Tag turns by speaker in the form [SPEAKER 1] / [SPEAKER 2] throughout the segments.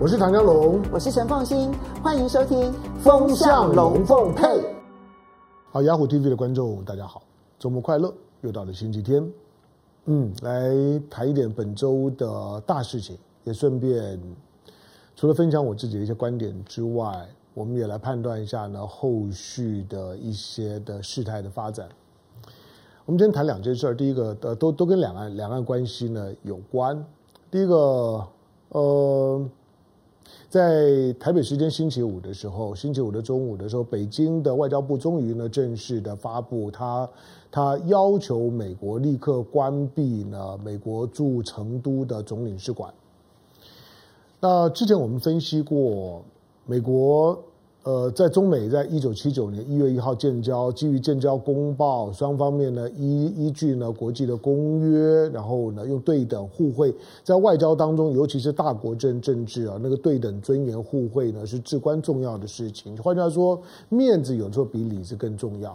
[SPEAKER 1] 我是唐江龙，
[SPEAKER 2] 我是陈凤新，欢迎收听《
[SPEAKER 1] 风向龙凤配》。好，雅虎 TV 的观众，大家好，周末快乐！又到了星期天，嗯，来谈一点本周的大事情，也顺便除了分享我自己的一些观点之外，我们也来判断一下呢后续的一些的事态的发展。我们今天谈两件事儿，第一个呃，都都跟两岸两岸关系呢有关。第一个，呃。在台北时间星期五的时候，星期五的中午的时候，北京的外交部终于呢正式的发布他，他要求美国立刻关闭呢美国驻成都的总领事馆。那之前我们分析过，美国。呃，在中美在一九七九年一月一号建交，基于建交公报，双方面呢依依据呢国际的公约，然后呢用对等互惠，在外交当中，尤其是大国政政治啊，那个对等尊严互惠呢是至关重要的事情。换句话说，面子有时候比里子更重要。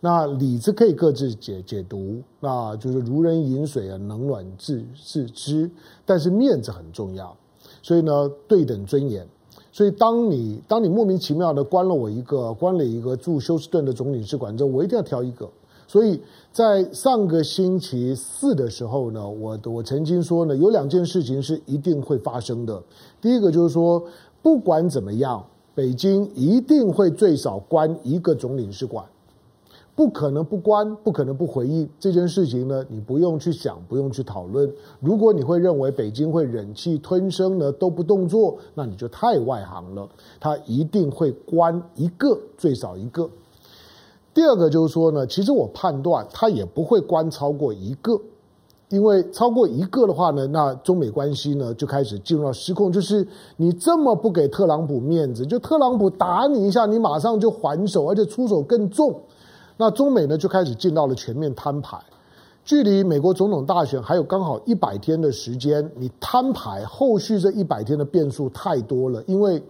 [SPEAKER 1] 那里子可以各自解解读，那就是如人饮水啊，冷暖自自知。但是面子很重要，所以呢，对等尊严。所以，当你当你莫名其妙的关了我一个，关了一个驻休斯顿的总领事馆之后，我一定要挑一个。所以在上个星期四的时候呢，我我曾经说呢，有两件事情是一定会发生的。第一个就是说，不管怎么样，北京一定会最少关一个总领事馆。不可能不关，不可能不回应这件事情呢。你不用去想，不用去讨论。如果你会认为北京会忍气吞声呢，都不动作，那你就太外行了。他一定会关一个，最少一个。第二个就是说呢，其实我判断他也不会关超过一个，因为超过一个的话呢，那中美关系呢就开始进入到失控。就是你这么不给特朗普面子，就特朗普打你一下，你马上就还手，而且出手更重。那中美呢就开始进到了全面摊牌，距离美国总统大选还有刚好一百天的时间，你摊牌后续这一百天的变数太多了，因为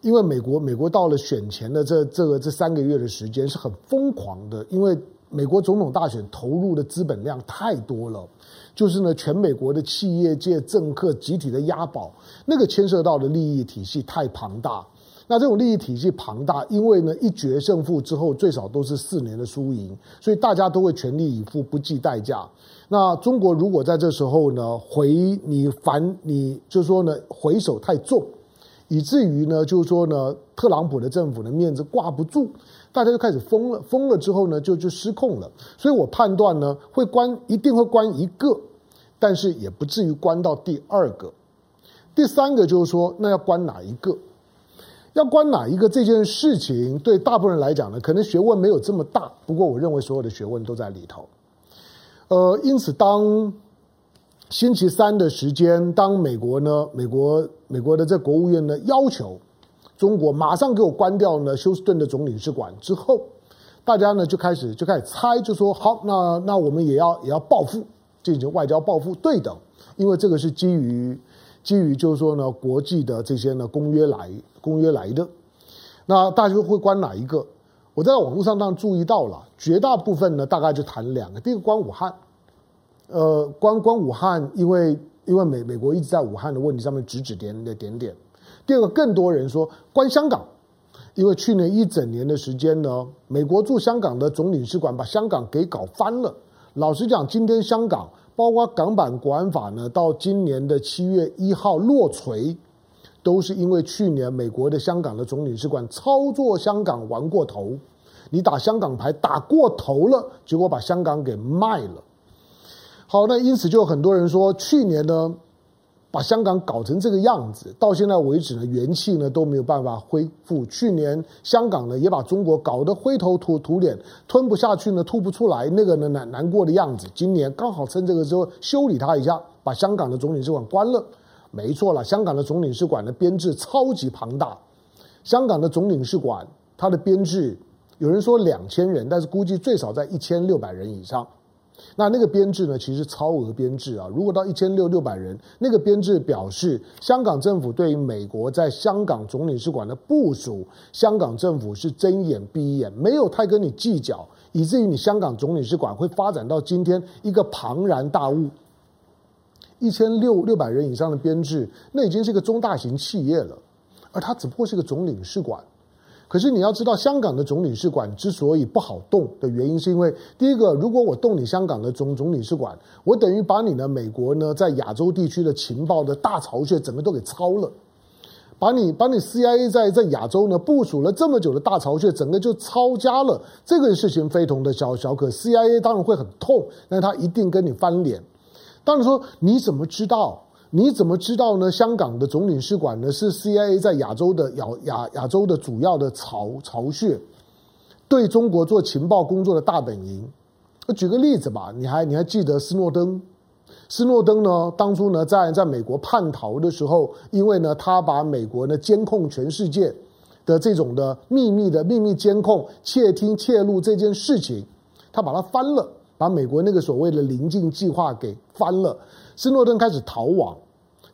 [SPEAKER 1] 因为美国美国到了选前的这这个这三个月的时间是很疯狂的，因为美国总统大选投入的资本量太多了，就是呢全美国的企业界政客集体的押宝，那个牵涉到的利益体系太庞大。那这种利益体系庞大，因为呢一决胜负之后，最少都是四年的输赢，所以大家都会全力以赴，不计代价。那中国如果在这时候呢回你反你，就是说呢回手太重，以至于呢就是说呢特朗普的政府的面子挂不住，大家就开始疯了，疯了之后呢就就失控了。所以我判断呢会关，一定会关一个，但是也不至于关到第二个。第三个就是说，那要关哪一个？要关哪一个这件事情，对大部分人来讲呢，可能学问没有这么大。不过，我认为所有的学问都在里头。呃，因此，当星期三的时间，当美国呢，美国美国的这国务院呢，要求中国马上给我关掉呢休斯顿的总领事馆之后，大家呢就开始就开始猜，就说好，那那我们也要也要报复，进行外交报复，对等，因为这个是基于。基于就是说呢，国际的这些呢公约来公约来的，那大家会关哪一个？我在网络上当然注意到了，绝大部分呢大概就谈两个，第一个关武汉，呃，关关武汉，因为因为美美国一直在武汉的问题上面指指点点点点。第二个，更多人说关香港，因为去年一整年的时间呢，美国驻香港的总领事馆把香港给搞翻了。老实讲，今天香港。包括港版国安法呢，到今年的七月一号落锤，都是因为去年美国的香港的总领事馆操作香港玩过头，你打香港牌打过头了，结果把香港给卖了。好，那因此就有很多人说，去年呢。把香港搞成这个样子，到现在为止呢，元气呢都没有办法恢复。去年香港呢也把中国搞得灰头土土脸，吞不下去呢，吐不出来，那个呢难难过的样子。今年刚好趁这个时候修理他一下，把香港的总领事馆关了。没错了，香港的总领事馆的编制超级庞大，香港的总领事馆它的编制有人说两千人，但是估计最少在一千六百人以上。那那个编制呢，其实超额编制啊！如果到一千六六百人，那个编制表示香港政府对于美国在香港总领事馆的部署，香港政府是睁眼闭眼，没有太跟你计较，以至于你香港总领事馆会发展到今天一个庞然大物，一千六六百人以上的编制，那已经是个中大型企业了，而它只不过是个总领事馆。可是你要知道，香港的总领事馆之所以不好动的原因，是因为第一个，如果我动你香港的总总领事馆，我等于把你的美国呢在亚洲地区的情报的大巢穴整个都给抄了，把你把你 CIA 在在亚洲呢部署了这么久的大巢穴，整个就抄家了。这个事情非同的小小可，CIA 当然会很痛，但他一定跟你翻脸。当然说，你怎么知道？你怎么知道呢？香港的总领事馆呢，是 CIA 在亚洲的亚亚亚洲的主要的巢巢穴，对中国做情报工作的大本营。我举个例子吧，你还你还记得斯诺登？斯诺登呢，当初呢在在美国叛逃的时候，因为呢他把美国呢监控全世界的这种的秘密的秘密监控、窃听、窃录这件事情，他把它翻了，把美国那个所谓的临近计划给翻了。斯诺登开始逃亡，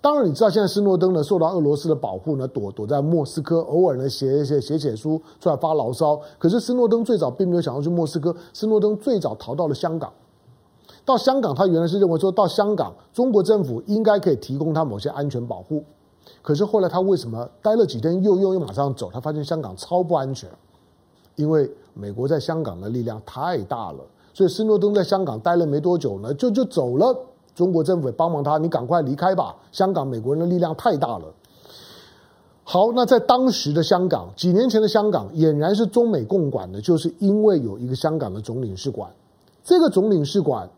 [SPEAKER 1] 当然你知道，现在斯诺登呢受到俄罗斯的保护呢，躲躲在莫斯科，偶尔呢写一写写写书出来发牢骚。可是斯诺登最早并没有想要去莫斯科，斯诺登最早逃到了香港。到香港，他原来是认为说到香港，中国政府应该可以提供他某些安全保护。可是后来他为什么待了几天又又又马上走？他发现香港超不安全，因为美国在香港的力量太大了。所以斯诺登在香港待了没多久呢，就就走了。中国政府也帮忙他，你赶快离开吧。香港美国人的力量太大了。好，那在当时的香港，几年前的香港，俨然是中美共管的，就是因为有一个香港的总领事馆。这个总领事馆，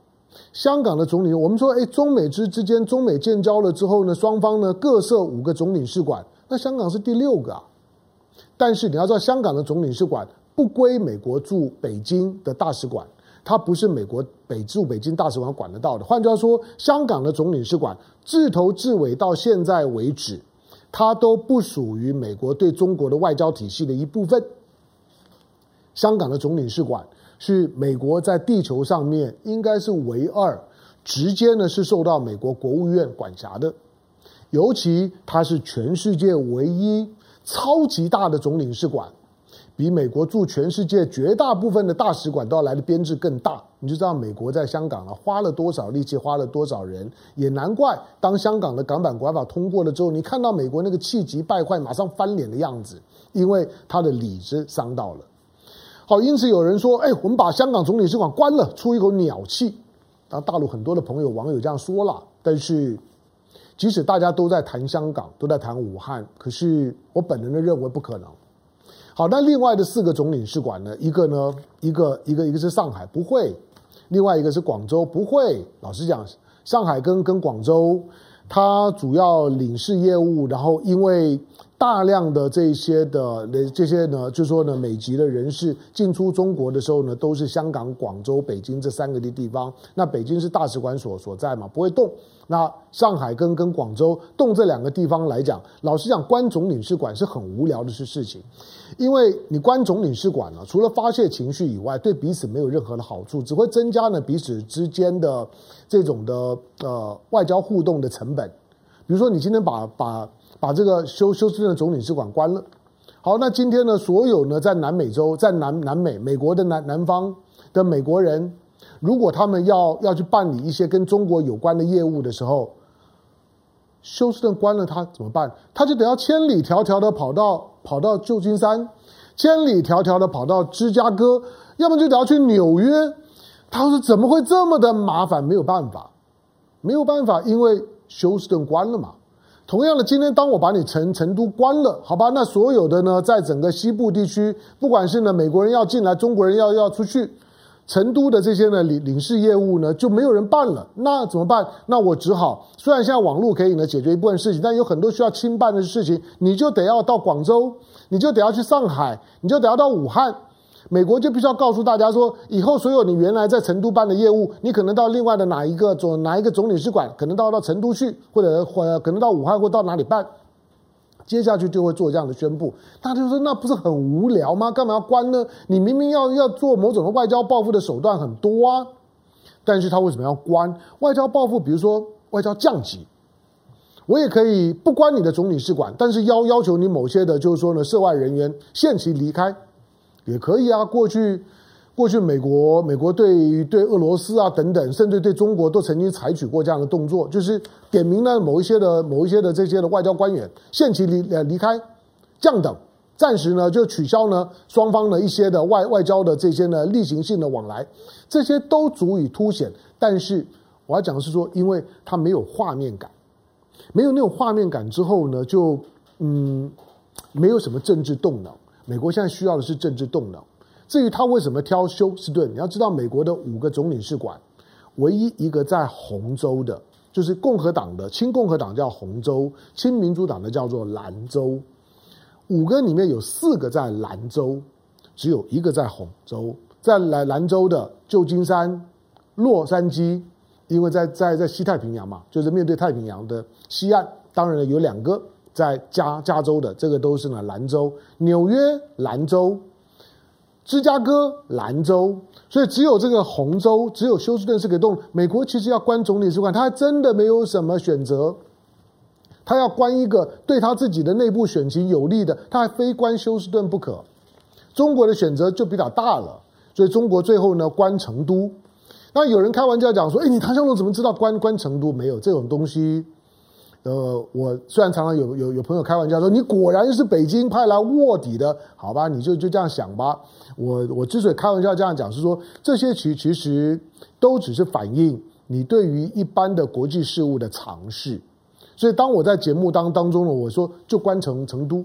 [SPEAKER 1] 香港的总领，我们说，哎，中美之之间，中美建交了之后呢，双方呢各设五个总领事馆，那香港是第六个啊。但是你要知道，香港的总领事馆不归美国驻北京的大使馆。它不是美国北驻北京大使馆管得到的。换句话说，香港的总领事馆自头至尾到现在为止，它都不属于美国对中国的外交体系的一部分。香港的总领事馆是美国在地球上面应该是唯二直接呢是受到美国国务院管辖的，尤其它是全世界唯一超级大的总领事馆。比美国驻全世界绝大部分的大使馆都要来的编制更大，你就知道美国在香港啊花了多少力气，花了多少人，也难怪当香港的港版国安法通过了之后，你看到美国那个气急败坏、马上翻脸的样子，因为他的里子伤到了。好，因此有人说，哎，我们把香港总领事馆关了，出一口鸟气。当大陆很多的朋友、网友这样说了，但是即使大家都在谈香港，都在谈武汉，可是我本人的认为不可能。好，那另外的四个总领事馆呢？一个呢，一个一个一个是上海，不会；另外一个是广州，不会。老实讲，上海跟跟广州，它主要领事业务，然后因为。大量的这些的这些呢，就是说呢，美籍的人士进出中国的时候呢，都是香港、广州、北京这三个的地方。那北京是大使馆所所在嘛，不会动。那上海跟跟广州动这两个地方来讲，老实讲，关总领事馆是很无聊的事事情，因为你关总领事馆呢，除了发泄情绪以外，对彼此没有任何的好处，只会增加呢彼此之间的这种的呃外交互动的成本。比如说，你今天把把。把这个休休斯顿总领事馆关了。好，那今天呢，所有呢在南美洲、在南南美、美国的南南方的美国人，如果他们要要去办理一些跟中国有关的业务的时候，休斯顿关了他怎么办？他就得要千里迢迢的跑到跑到旧金山，千里迢迢的跑到芝加哥，要么就得要去纽约。他说怎么会这么的麻烦？没有办法，没有办法，因为休斯顿关了嘛。同样的，今天当我把你成成都关了，好吧？那所有的呢，在整个西部地区，不管是呢美国人要进来，中国人要要出去，成都的这些呢领领事业务呢就没有人办了。那怎么办？那我只好，虽然现在网络可以呢解决一部分事情，但有很多需要亲办的事情，你就得要到广州，你就得要去上海，你就得要到武汉。美国就必须要告诉大家说，以后所有你原来在成都办的业务，你可能到另外的哪一个总哪一个总领事馆，可能到到成都去，或者或可能到武汉或到哪里办。接下去就会做这样的宣布。大家就说，那不是很无聊吗？干嘛要关呢？你明明要要做某种的外交报复的手段很多啊，但是他为什么要关？外交报复，比如说外交降级，我也可以不关你的总领事馆，但是要要求你某些的，就是说呢，涉外人员限期离开。也可以啊，过去，过去美国美国对对俄罗斯啊等等，甚至对中国都曾经采取过这样的动作，就是点名了某一些的某一些的这些的外交官员限期离呃离开，降等，暂时呢就取消呢双方的一些的外外交的这些呢例行性的往来，这些都足以凸显。但是我要讲的是说，因为它没有画面感，没有那种画面感之后呢，就嗯没有什么政治动能。美国现在需要的是政治动能。至于他为什么挑休斯顿，你要知道，美国的五个总领事馆，唯一一个在红州的，就是共和党的亲共和党叫红州，亲民主党的叫做蓝州。五个里面有四个在蓝州，只有一个在红州。在蓝蓝州的旧金山、洛杉矶，因为在在在西太平洋嘛，就是面对太平洋的西岸。当然了，有两个。在加加州的这个都是呢蓝州，纽约蓝州，芝加哥兰州，所以只有这个红州，只有休斯顿是可以动。美国其实要关总领事馆，他还真的没有什么选择，他要关一个对他自己的内部选情有利的，他还非关休斯顿不可。中国的选择就比较大了，所以中国最后呢关成都。那有人开玩笑讲说：“哎，你唐湘龙怎么知道关关成都？没有这种东西。”呃，我虽然常常有有有朋友开玩笑说，你果然是北京派来卧底的，好吧，你就就这样想吧。我我之所以开玩笑这样讲，是说这些其其实都只是反映你对于一般的国际事务的尝试。所以当我在节目当当中呢，我说就关城成都。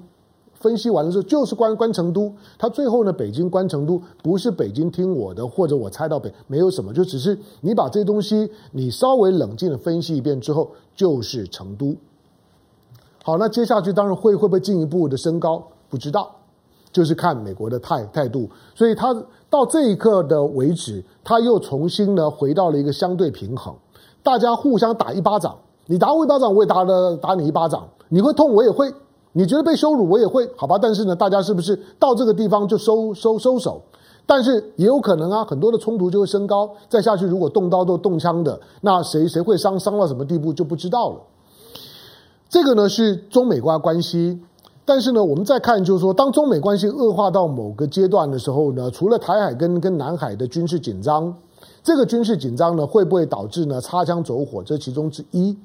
[SPEAKER 1] 分析完了之后，就是关关成都。他最后呢，北京关成都，不是北京听我的，或者我猜到北没有什么，就只是你把这东西你稍微冷静的分析一遍之后，就是成都。好，那接下去当然会会不会进一步的升高，不知道，就是看美国的态态度。所以他到这一刻的为止，他又重新呢回到了一个相对平衡，大家互相打一巴掌，你打我一巴掌，我也打了打你一巴掌，你会痛，我也会。你觉得被羞辱，我也会，好吧？但是呢，大家是不是到这个地方就收收收手？但是也有可能啊，很多的冲突就会升高。再下去，如果动刀都动枪的，那谁谁会伤伤到什么地步就不知道了。这个呢是中美关关系，但是呢，我们再看就是说，当中美关系恶化到某个阶段的时候呢，除了台海跟跟南海的军事紧张，这个军事紧张呢会不会导致呢擦枪走火？这其中之一。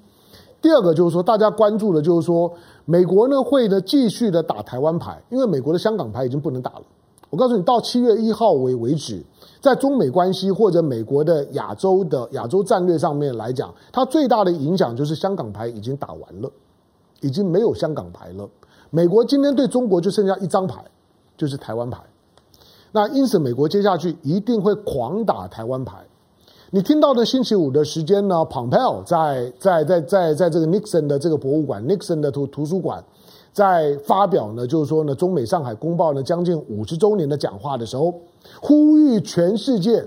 [SPEAKER 1] 第二个就是说，大家关注的就是说。美国呢会呢继续的打台湾牌，因为美国的香港牌已经不能打了。我告诉你，到七月一号为为止，在中美关系或者美国的亚洲的亚洲战略上面来讲，它最大的影响就是香港牌已经打完了，已经没有香港牌了。美国今天对中国就剩下一张牌，就是台湾牌。那因此，美国接下去一定会狂打台湾牌。你听到的星期五的时间呢？Pompeo 在在在在在这个 Nixon 的这个博物馆，Nixon 的图图书馆，在发表呢，就是说呢，中美上海公报呢将近五十周年的讲话的时候，呼吁全世界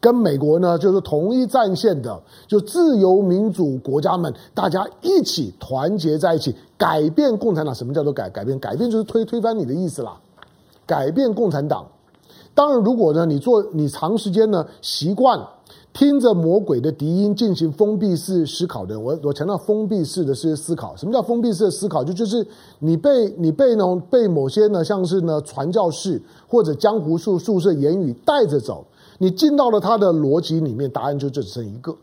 [SPEAKER 1] 跟美国呢就是同一战线的，就自由民主国家们，大家一起团结在一起，改变共产党。什么叫做改改变？改变就是推推翻你的意思啦，改变共产党。当然，如果呢，你做你长时间呢习惯听着魔鬼的笛音进行封闭式思考的，我我强调封闭式的思思考。什么叫封闭式的思考？就就是你被你被呢被某些呢，像是呢传教士或者江湖术术士言语带着走，你进到了他的逻辑里面，答案就只剩一个。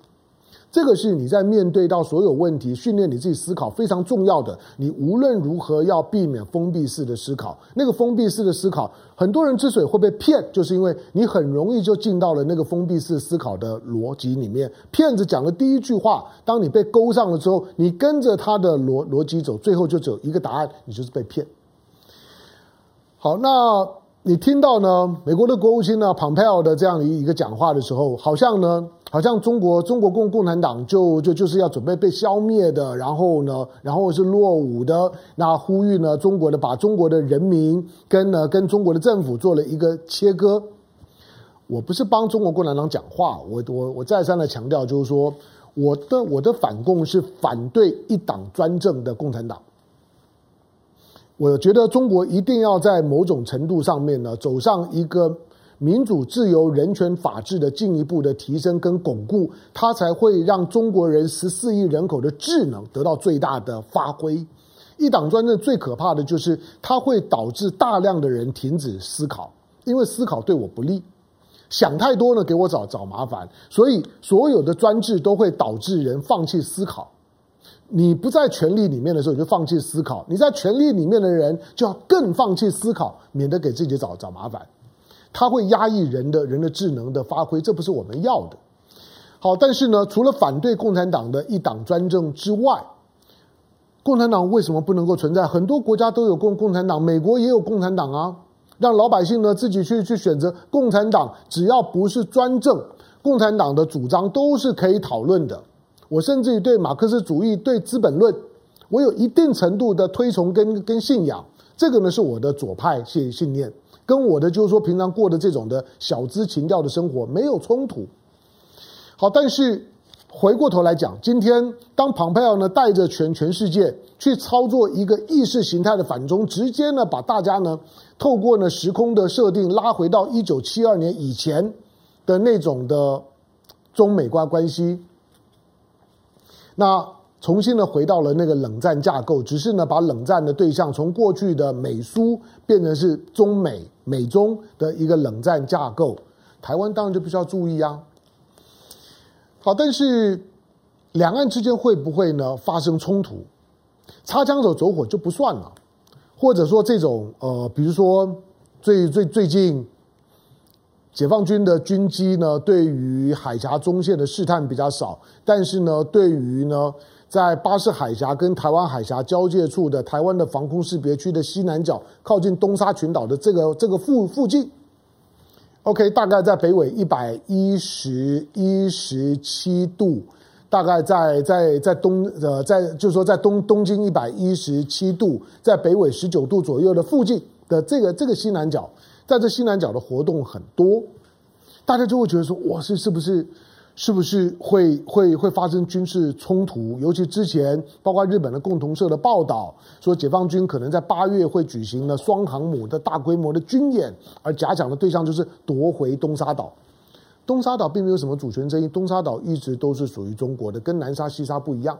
[SPEAKER 1] 这个是你在面对到所有问题、训练你自己思考非常重要的。你无论如何要避免封闭式的思考。那个封闭式的思考，很多人之所以会被骗，就是因为你很容易就进到了那个封闭式思考的逻辑里面。骗子讲的第一句话，当你被勾上了之后，你跟着他的逻逻辑走，最后就只有一个答案，你就是被骗。好，那你听到呢？美国的国务卿呢，Pompeo 的这样一一个讲话的时候，好像呢？好像中国中国共共产党就就就是要准备被消灭的，然后呢，然后是落伍的。那呼吁呢，中国的把中国的人民跟呢跟中国的政府做了一个切割。我不是帮中国共产党讲话，我我我再三的强调，就是说我的我的反共是反对一党专政的共产党。我觉得中国一定要在某种程度上面呢走上一个。民主、自由、人权、法治的进一步的提升跟巩固，它才会让中国人十四亿人口的智能得到最大的发挥。一党专政最可怕的就是它会导致大量的人停止思考，因为思考对我不利，想太多呢给我找找麻烦，所以所有的专制都会导致人放弃思考。你不在权力里面的时候，你就放弃思考；你在权力里面的人，就要更放弃思考，免得给自己找找麻烦。他会压抑人的人的智能的发挥，这不是我们要的。好，但是呢，除了反对共产党的一党专政之外，共产党为什么不能够存在？很多国家都有共共产党，美国也有共产党啊。让老百姓呢自己去去选择共产党，只要不是专政，共产党的主张都是可以讨论的。我甚至于对马克思主义、对《资本论》，我有一定程度的推崇跟跟信仰。这个呢是我的左派信信念，跟我的就是说平常过的这种的小资情调的生活没有冲突。好，但是回过头来讲，今天当庞佩奥呢带着全全世界去操作一个意识形态的反中，直接呢把大家呢透过呢时空的设定拉回到一九七二年以前的那种的中美关关系。那重新的回到了那个冷战架构，只是呢把冷战的对象从过去的美苏变成是中美美中的一个冷战架构，台湾当然就必须要注意啊。好，但是两岸之间会不会呢发生冲突？擦枪走走火就不算了，或者说这种呃，比如说最最最近。解放军的军机呢，对于海峡中线的试探比较少，但是呢，对于呢，在巴士海峡跟台湾海峡交界处的台湾的防空识别区的西南角，靠近东沙群岛的这个这个附附近，OK，大概在北纬一百一十一十七度，大概在在在东呃在就是说在东东经一百一十七度，在北纬十九度左右的附近的这个这个西南角。在这西南角的活动很多，大家就会觉得说，哇，是是不是，是不是会会会发生军事冲突？尤其之前，包括日本的共同社的报道说，解放军可能在八月会举行了双航母的大规模的军演，而假想的对象就是夺回东沙岛。东沙岛并没有什么主权争议，东沙岛一直都是属于中国的，跟南沙、西沙不一样。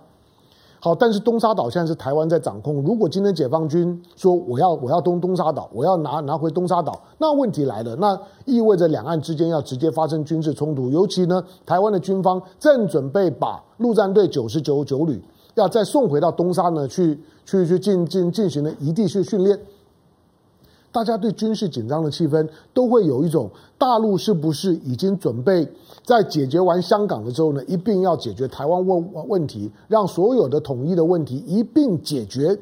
[SPEAKER 1] 好，但是东沙岛现在是台湾在掌控。如果今天解放军说我要我要东东沙岛，我要拿拿回东沙岛，那问题来了，那意味着两岸之间要直接发生军事冲突。尤其呢，台湾的军方正准备把陆战队九十九九旅要再送回到东沙呢，去去去进进进行了一地去训练。大家对军事紧张的气氛都会有一种，大陆是不是已经准备在解决完香港的时候呢，一并要解决台湾问问题，让所有的统一的问题一并解决，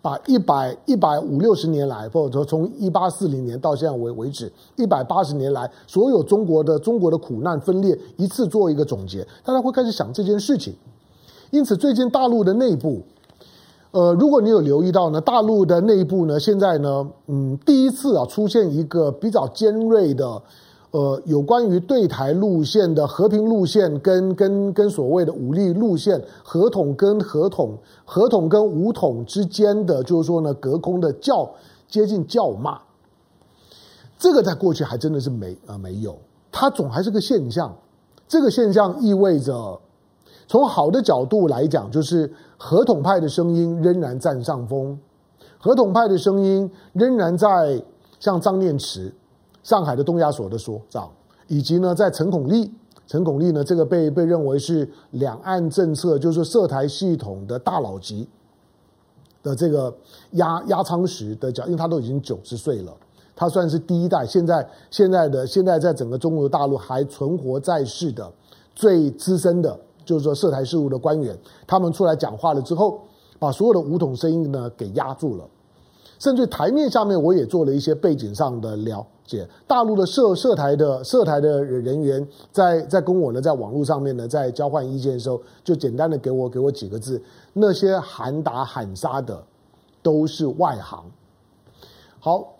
[SPEAKER 1] 把一百一百五六十年来，或者说从一八四零年到现在为为止一百八十年来所有中国的中国的苦难分裂一次做一个总结，大家会开始想这件事情。因此，最近大陆的内部。呃，如果你有留意到呢，大陆的内部呢，现在呢，嗯，第一次啊出现一个比较尖锐的，呃，有关于对台路线的和平路线跟跟跟所谓的武力路线，和统跟和统，和统跟武统之间的，就是说呢，隔空的叫接近叫骂，这个在过去还真的是没啊、没有，它总还是个现象，这个现象意味着。从好的角度来讲，就是和统派的声音仍然占上风，和统派的声音仍然在像张念慈、上海的东亚所的所长，以及呢，在陈孔立，陈孔立呢，这个被被认为是两岸政策就是涉台系统的大佬级的这个压压舱石的角，因为他都已经九十岁了，他算是第一代，现在现在的现在在整个中国大陆还存活在世的最资深的。就是说，涉台事务的官员，他们出来讲话了之后，把所有的武统声音呢给压住了。甚至台面下面，我也做了一些背景上的了解。大陆的涉涉台的涉台的人员，在在跟我呢，在网络上面呢，在交换意见的时候，就简单的给我给我几个字：那些喊打喊杀的都是外行。好，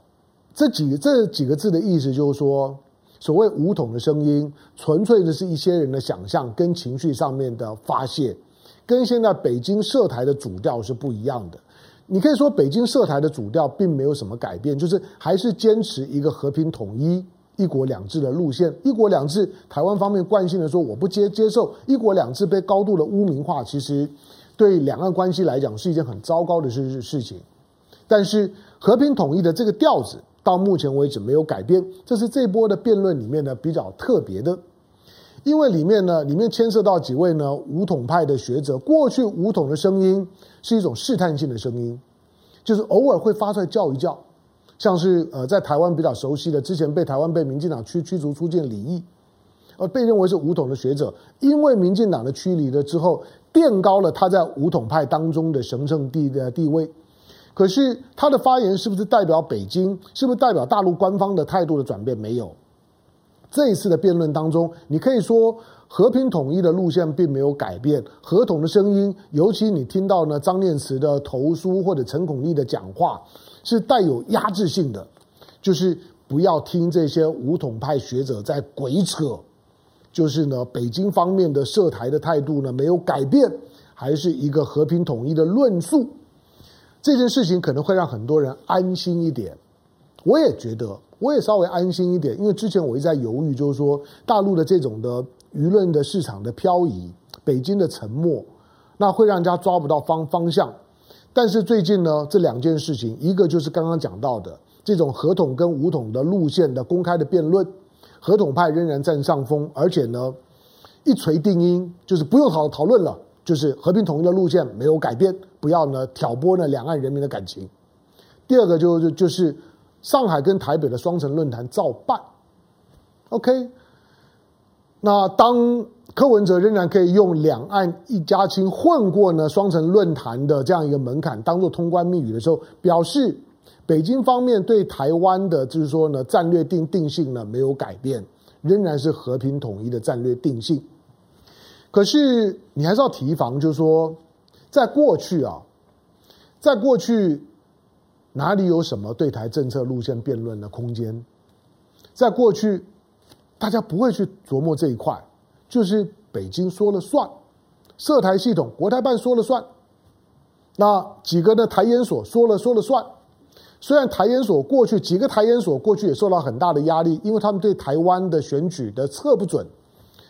[SPEAKER 1] 这几这几个字的意思就是说。所谓武统的声音，纯粹的是一些人的想象跟情绪上面的发泄，跟现在北京涉台的主调是不一样的。你可以说北京涉台的主调并没有什么改变，就是还是坚持一个和平统一、一国两制的路线。一国两制，台湾方面惯性的说我不接接受一国两制被高度的污名化，其实对两岸关系来讲是一件很糟糕的事事情。但是和平统一的这个调子。到目前为止没有改变，这是这波的辩论里面呢比较特别的，因为里面呢里面牵涉到几位呢武统派的学者，过去武统的声音是一种试探性的声音，就是偶尔会发出来叫一叫，像是呃在台湾比较熟悉的，之前被台湾被民进党驱驱逐出境李毅，而被认为是武统的学者，因为民进党的驱离了之后，垫高了他在武统派当中的神圣地的地位。可是他的发言是不是代表北京？是不是代表大陆官方的态度的转变？没有。这一次的辩论当中，你可以说和平统一的路线并没有改变，和统的声音，尤其你听到呢张念慈的投书或者陈孔煜的讲话，是带有压制性的，就是不要听这些武统派学者在鬼扯，就是呢北京方面的涉台的态度呢没有改变，还是一个和平统一的论述。这件事情可能会让很多人安心一点，我也觉得，我也稍微安心一点，因为之前我一直在犹豫，就是说大陆的这种的舆论的市场的漂移，北京的沉默，那会让人家抓不到方方向。但是最近呢，这两件事情，一个就是刚刚讲到的这种合统跟武统的路线的公开的辩论，合统派仍然占上风，而且呢，一锤定音，就是不用好讨论了。就是和平统一的路线没有改变，不要呢挑拨呢两岸人民的感情。第二个就是就是上海跟台北的双城论坛照办。OK，那当柯文哲仍然可以用两岸一家亲混过呢双城论坛的这样一个门槛当做通关密语的时候，表示北京方面对台湾的就是说呢战略定定性呢没有改变，仍然是和平统一的战略定性。可是你还是要提防，就是说，在过去啊，在过去哪里有什么对台政策路线辩论的空间？在过去，大家不会去琢磨这一块，就是北京说了算，涉台系统国台办说了算，那几个的台研所说了说了算。虽然台研所过去几个台研所过去也受到很大的压力，因为他们对台湾的选举的测不准，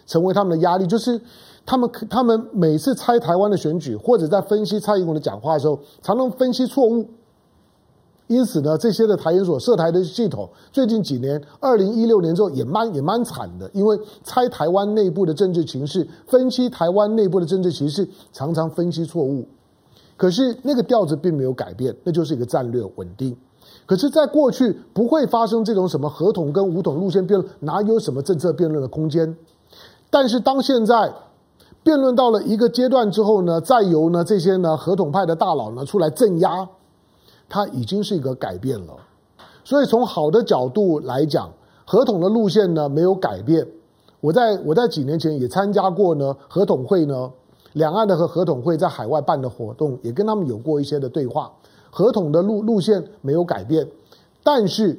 [SPEAKER 1] 成为他们的压力，就是。他们他们每次猜台湾的选举，或者在分析蔡英文的讲话的时候，常常分析错误。因此呢，这些的台研所涉台的系统，最近几年，二零一六年之后也蛮也蛮惨的，因为猜台湾内部的政治情势，分析台湾内部的政治情势，常常分析错误。可是那个调子并没有改变，那就是一个战略稳定。可是，在过去不会发生这种什么合统跟武统路线辩论，哪有什么政策辩论的空间？但是当现在。辩论到了一个阶段之后呢，再由呢这些呢合统派的大佬呢出来镇压，它已经是一个改变了。所以从好的角度来讲，合统的路线呢没有改变。我在我在几年前也参加过呢合统会呢，两岸的和合统会在海外办的活动，也跟他们有过一些的对话。合统的路路线没有改变，但是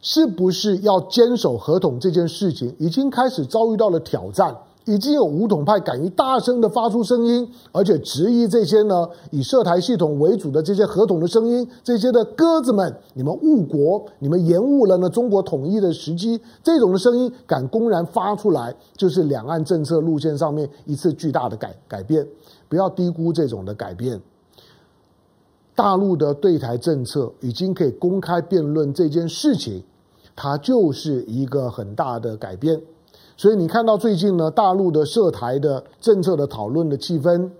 [SPEAKER 1] 是不是要坚守合统这件事情，已经开始遭遇到了挑战。已经有武统派敢于大声的发出声音，而且质疑这些呢以涉台系统为主的这些合统的声音，这些的鸽子们，你们误国，你们延误了呢中国统一的时机。这种的声音敢公然发出来，就是两岸政策路线上面一次巨大的改改变。不要低估这种的改变。大陆的对台政策已经可以公开辩论这件事情，它就是一个很大的改变。所以你看到最近呢，大陆的涉台的政策的讨论的气氛，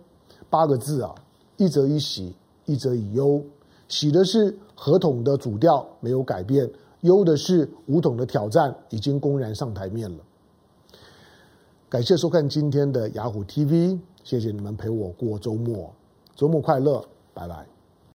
[SPEAKER 1] 八个字啊，一则以喜，一则以忧。喜的是合统的主调没有改变，忧的是武统的挑战已经公然上台面了。感谢收看今天的雅虎 TV，谢谢你们陪我过周末，周末快乐，拜拜。